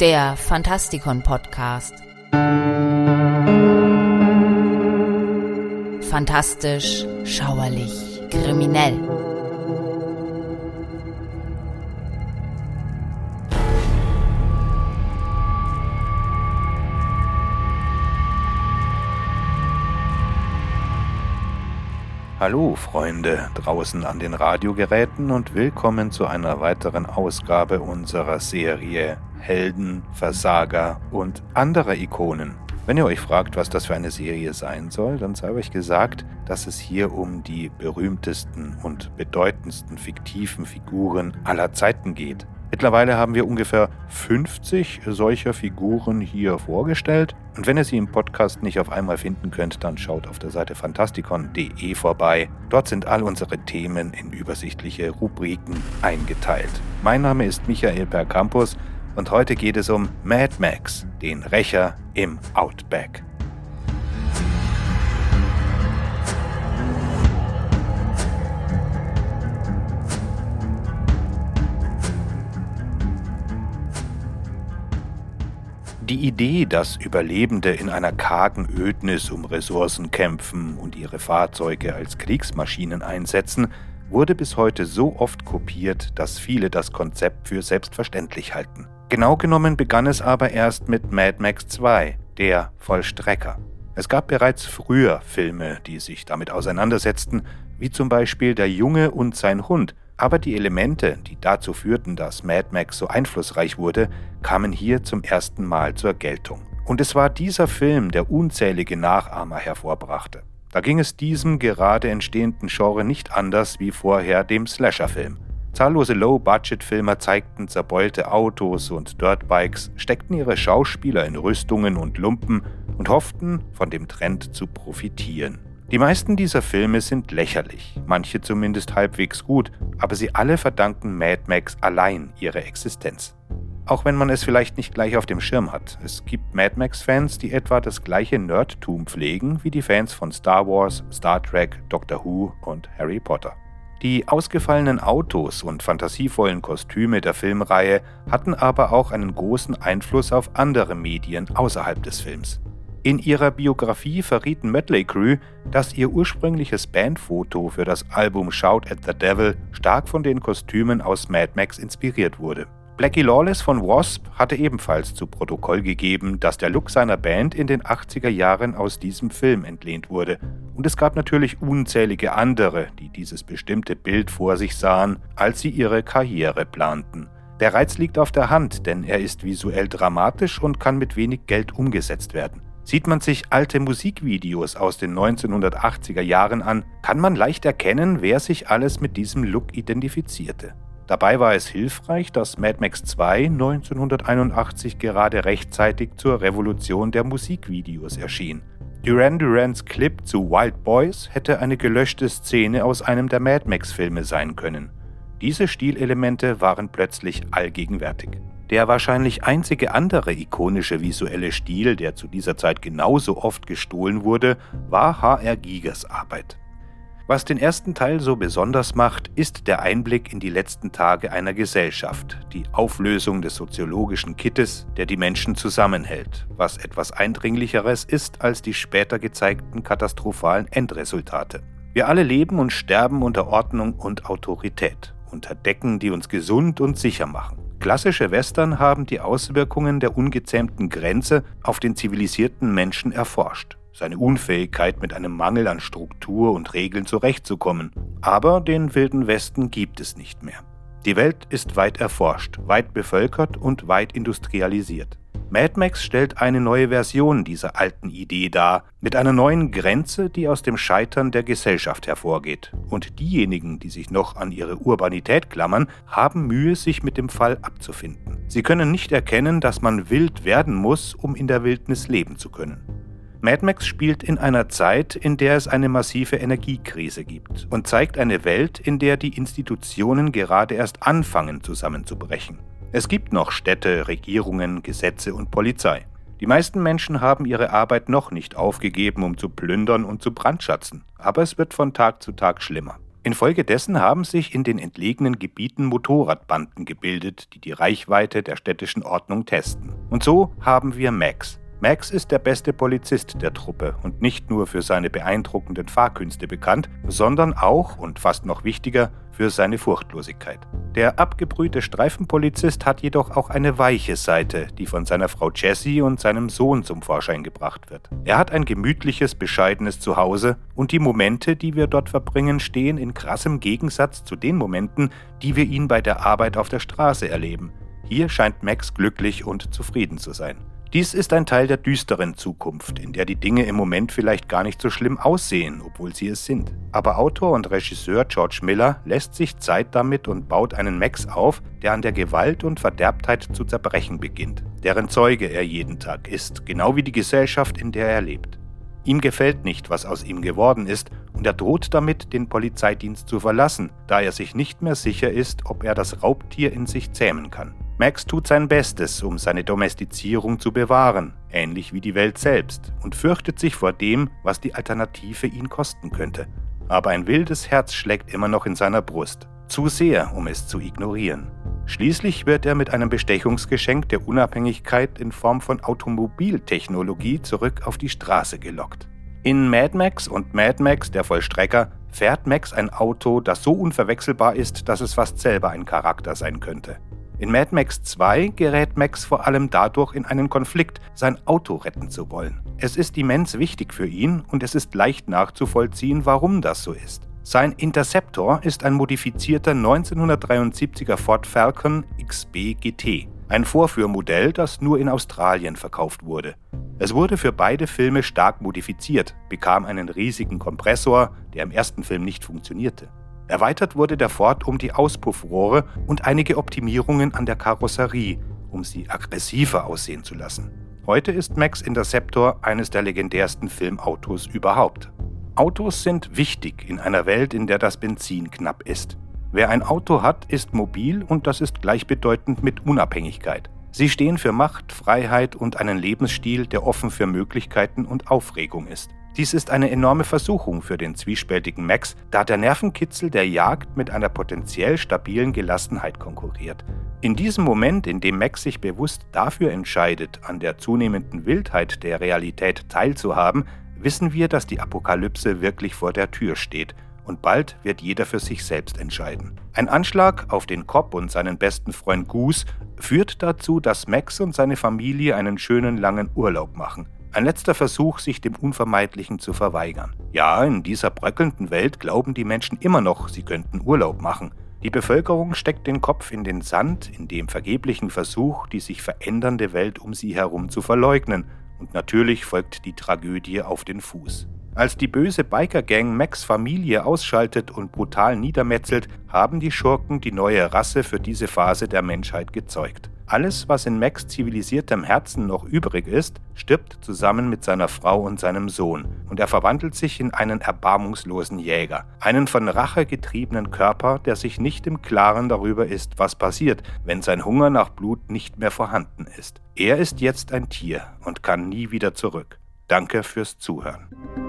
der Fantastikon Podcast. Fantastisch, schauerlich, kriminell. Hallo Freunde draußen an den Radiogeräten und willkommen zu einer weiteren Ausgabe unserer Serie Helden, Versager und andere Ikonen. Wenn ihr euch fragt, was das für eine Serie sein soll, dann sei euch gesagt, dass es hier um die berühmtesten und bedeutendsten fiktiven Figuren aller Zeiten geht. Mittlerweile haben wir ungefähr 50 solcher Figuren hier vorgestellt. Und wenn ihr sie im Podcast nicht auf einmal finden könnt, dann schaut auf der Seite fantastikon.de vorbei. Dort sind all unsere Themen in übersichtliche Rubriken eingeteilt. Mein Name ist Michael Percampus und heute geht es um Mad Max, den Rächer im Outback. Die Idee, dass Überlebende in einer kargen Ödnis um Ressourcen kämpfen und ihre Fahrzeuge als Kriegsmaschinen einsetzen, wurde bis heute so oft kopiert, dass viele das Konzept für selbstverständlich halten. Genau genommen begann es aber erst mit Mad Max 2, der Vollstrecker. Es gab bereits früher Filme, die sich damit auseinandersetzten, wie zum Beispiel Der Junge und sein Hund, aber die Elemente, die dazu führten, dass Mad Max so einflussreich wurde, kamen hier zum ersten Mal zur Geltung. Und es war dieser Film, der unzählige Nachahmer hervorbrachte. Da ging es diesem gerade entstehenden Genre nicht anders wie vorher dem Slasher-Film. Zahllose Low-Budget-Filmer zeigten zerbeulte Autos und Dirtbikes, steckten ihre Schauspieler in Rüstungen und Lumpen und hofften, von dem Trend zu profitieren. Die meisten dieser Filme sind lächerlich, manche zumindest halbwegs gut, aber sie alle verdanken Mad Max allein ihre Existenz. Auch wenn man es vielleicht nicht gleich auf dem Schirm hat, es gibt Mad Max-Fans, die etwa das gleiche Nerdtum pflegen wie die Fans von Star Wars, Star Trek, Doctor Who und Harry Potter. Die ausgefallenen Autos und fantasievollen Kostüme der Filmreihe hatten aber auch einen großen Einfluss auf andere Medien außerhalb des Films. In ihrer Biografie verrieten Mötley Crew, dass ihr ursprüngliches Bandfoto für das Album Shout at the Devil stark von den Kostümen aus Mad Max inspiriert wurde. Blackie Lawless von Wasp hatte ebenfalls zu Protokoll gegeben, dass der Look seiner Band in den 80er Jahren aus diesem Film entlehnt wurde. Und es gab natürlich unzählige andere, die dieses bestimmte Bild vor sich sahen, als sie ihre Karriere planten. Der Reiz liegt auf der Hand, denn er ist visuell dramatisch und kann mit wenig Geld umgesetzt werden. Sieht man sich alte Musikvideos aus den 1980er Jahren an, kann man leicht erkennen, wer sich alles mit diesem Look identifizierte. Dabei war es hilfreich, dass Mad Max 2 1981 gerade rechtzeitig zur Revolution der Musikvideos erschien. Duran Durans Clip zu Wild Boys hätte eine gelöschte Szene aus einem der Mad Max-Filme sein können. Diese Stilelemente waren plötzlich allgegenwärtig. Der wahrscheinlich einzige andere ikonische visuelle Stil, der zu dieser Zeit genauso oft gestohlen wurde, war H.R. Giegers Arbeit. Was den ersten Teil so besonders macht, ist der Einblick in die letzten Tage einer Gesellschaft, die Auflösung des soziologischen Kittes, der die Menschen zusammenhält, was etwas Eindringlicheres ist als die später gezeigten katastrophalen Endresultate. Wir alle leben und sterben unter Ordnung und Autorität, unter Decken, die uns gesund und sicher machen. Klassische Western haben die Auswirkungen der ungezähmten Grenze auf den zivilisierten Menschen erforscht, seine Unfähigkeit mit einem Mangel an Struktur und Regeln zurechtzukommen. Aber den wilden Westen gibt es nicht mehr. Die Welt ist weit erforscht, weit bevölkert und weit industrialisiert. Mad Max stellt eine neue Version dieser alten Idee dar, mit einer neuen Grenze, die aus dem Scheitern der Gesellschaft hervorgeht. Und diejenigen, die sich noch an ihre Urbanität klammern, haben Mühe, sich mit dem Fall abzufinden. Sie können nicht erkennen, dass man wild werden muss, um in der Wildnis leben zu können. Mad Max spielt in einer Zeit, in der es eine massive Energiekrise gibt und zeigt eine Welt, in der die Institutionen gerade erst anfangen zusammenzubrechen. Es gibt noch Städte, Regierungen, Gesetze und Polizei. Die meisten Menschen haben ihre Arbeit noch nicht aufgegeben, um zu plündern und zu brandschatzen, aber es wird von Tag zu Tag schlimmer. Infolgedessen haben sich in den entlegenen Gebieten Motorradbanden gebildet, die die Reichweite der städtischen Ordnung testen. Und so haben wir Max, Max ist der beste Polizist der Truppe und nicht nur für seine beeindruckenden Fahrkünste bekannt, sondern auch und fast noch wichtiger für seine Furchtlosigkeit. Der abgebrühte Streifenpolizist hat jedoch auch eine weiche Seite, die von seiner Frau Jessie und seinem Sohn zum Vorschein gebracht wird. Er hat ein gemütliches, bescheidenes Zuhause und die Momente, die wir dort verbringen, stehen in krassem Gegensatz zu den Momenten, die wir ihn bei der Arbeit auf der Straße erleben. Hier scheint Max glücklich und zufrieden zu sein. Dies ist ein Teil der düsteren Zukunft, in der die Dinge im Moment vielleicht gar nicht so schlimm aussehen, obwohl sie es sind. Aber Autor und Regisseur George Miller lässt sich Zeit damit und baut einen Max auf, der an der Gewalt und Verderbtheit zu zerbrechen beginnt, deren Zeuge er jeden Tag ist, genau wie die Gesellschaft, in der er lebt. Ihm gefällt nicht, was aus ihm geworden ist, und er droht damit, den Polizeidienst zu verlassen, da er sich nicht mehr sicher ist, ob er das Raubtier in sich zähmen kann. Max tut sein Bestes, um seine Domestizierung zu bewahren, ähnlich wie die Welt selbst, und fürchtet sich vor dem, was die Alternative ihn kosten könnte. Aber ein wildes Herz schlägt immer noch in seiner Brust, zu sehr, um es zu ignorieren. Schließlich wird er mit einem Bestechungsgeschenk der Unabhängigkeit in Form von Automobiltechnologie zurück auf die Straße gelockt. In Mad Max und Mad Max, der Vollstrecker, fährt Max ein Auto, das so unverwechselbar ist, dass es fast selber ein Charakter sein könnte. In Mad Max 2 gerät Max vor allem dadurch in einen Konflikt, sein Auto retten zu wollen. Es ist immens wichtig für ihn und es ist leicht nachzuvollziehen, warum das so ist. Sein Interceptor ist ein modifizierter 1973er Ford Falcon XB GT, ein Vorführmodell, das nur in Australien verkauft wurde. Es wurde für beide Filme stark modifiziert, bekam einen riesigen Kompressor, der im ersten Film nicht funktionierte. Erweitert wurde der Ford um die Auspuffrohre und einige Optimierungen an der Karosserie, um sie aggressiver aussehen zu lassen. Heute ist Max Interceptor eines der legendärsten Filmautos überhaupt. Autos sind wichtig in einer Welt, in der das Benzin knapp ist. Wer ein Auto hat, ist mobil und das ist gleichbedeutend mit Unabhängigkeit. Sie stehen für Macht, Freiheit und einen Lebensstil, der offen für Möglichkeiten und Aufregung ist. Dies ist eine enorme Versuchung für den zwiespältigen Max, da der Nervenkitzel der Jagd mit einer potenziell stabilen Gelassenheit konkurriert. In diesem Moment, in dem Max sich bewusst dafür entscheidet, an der zunehmenden Wildheit der Realität teilzuhaben, wissen wir, dass die Apokalypse wirklich vor der Tür steht und bald wird jeder für sich selbst entscheiden. Ein Anschlag auf den Cop und seinen besten Freund Goose führt dazu, dass Max und seine Familie einen schönen langen Urlaub machen. Ein letzter Versuch, sich dem Unvermeidlichen zu verweigern. Ja, in dieser bröckelnden Welt glauben die Menschen immer noch, sie könnten Urlaub machen. Die Bevölkerung steckt den Kopf in den Sand in dem vergeblichen Versuch, die sich verändernde Welt um sie herum zu verleugnen. Und natürlich folgt die Tragödie auf den Fuß. Als die böse Biker-Gang Max Familie ausschaltet und brutal niedermetzelt, haben die Schurken die neue Rasse für diese Phase der Menschheit gezeugt. Alles, was in Max zivilisiertem Herzen noch übrig ist, stirbt zusammen mit seiner Frau und seinem Sohn, und er verwandelt sich in einen erbarmungslosen Jäger, einen von Rache getriebenen Körper, der sich nicht im Klaren darüber ist, was passiert, wenn sein Hunger nach Blut nicht mehr vorhanden ist. Er ist jetzt ein Tier und kann nie wieder zurück. Danke fürs Zuhören.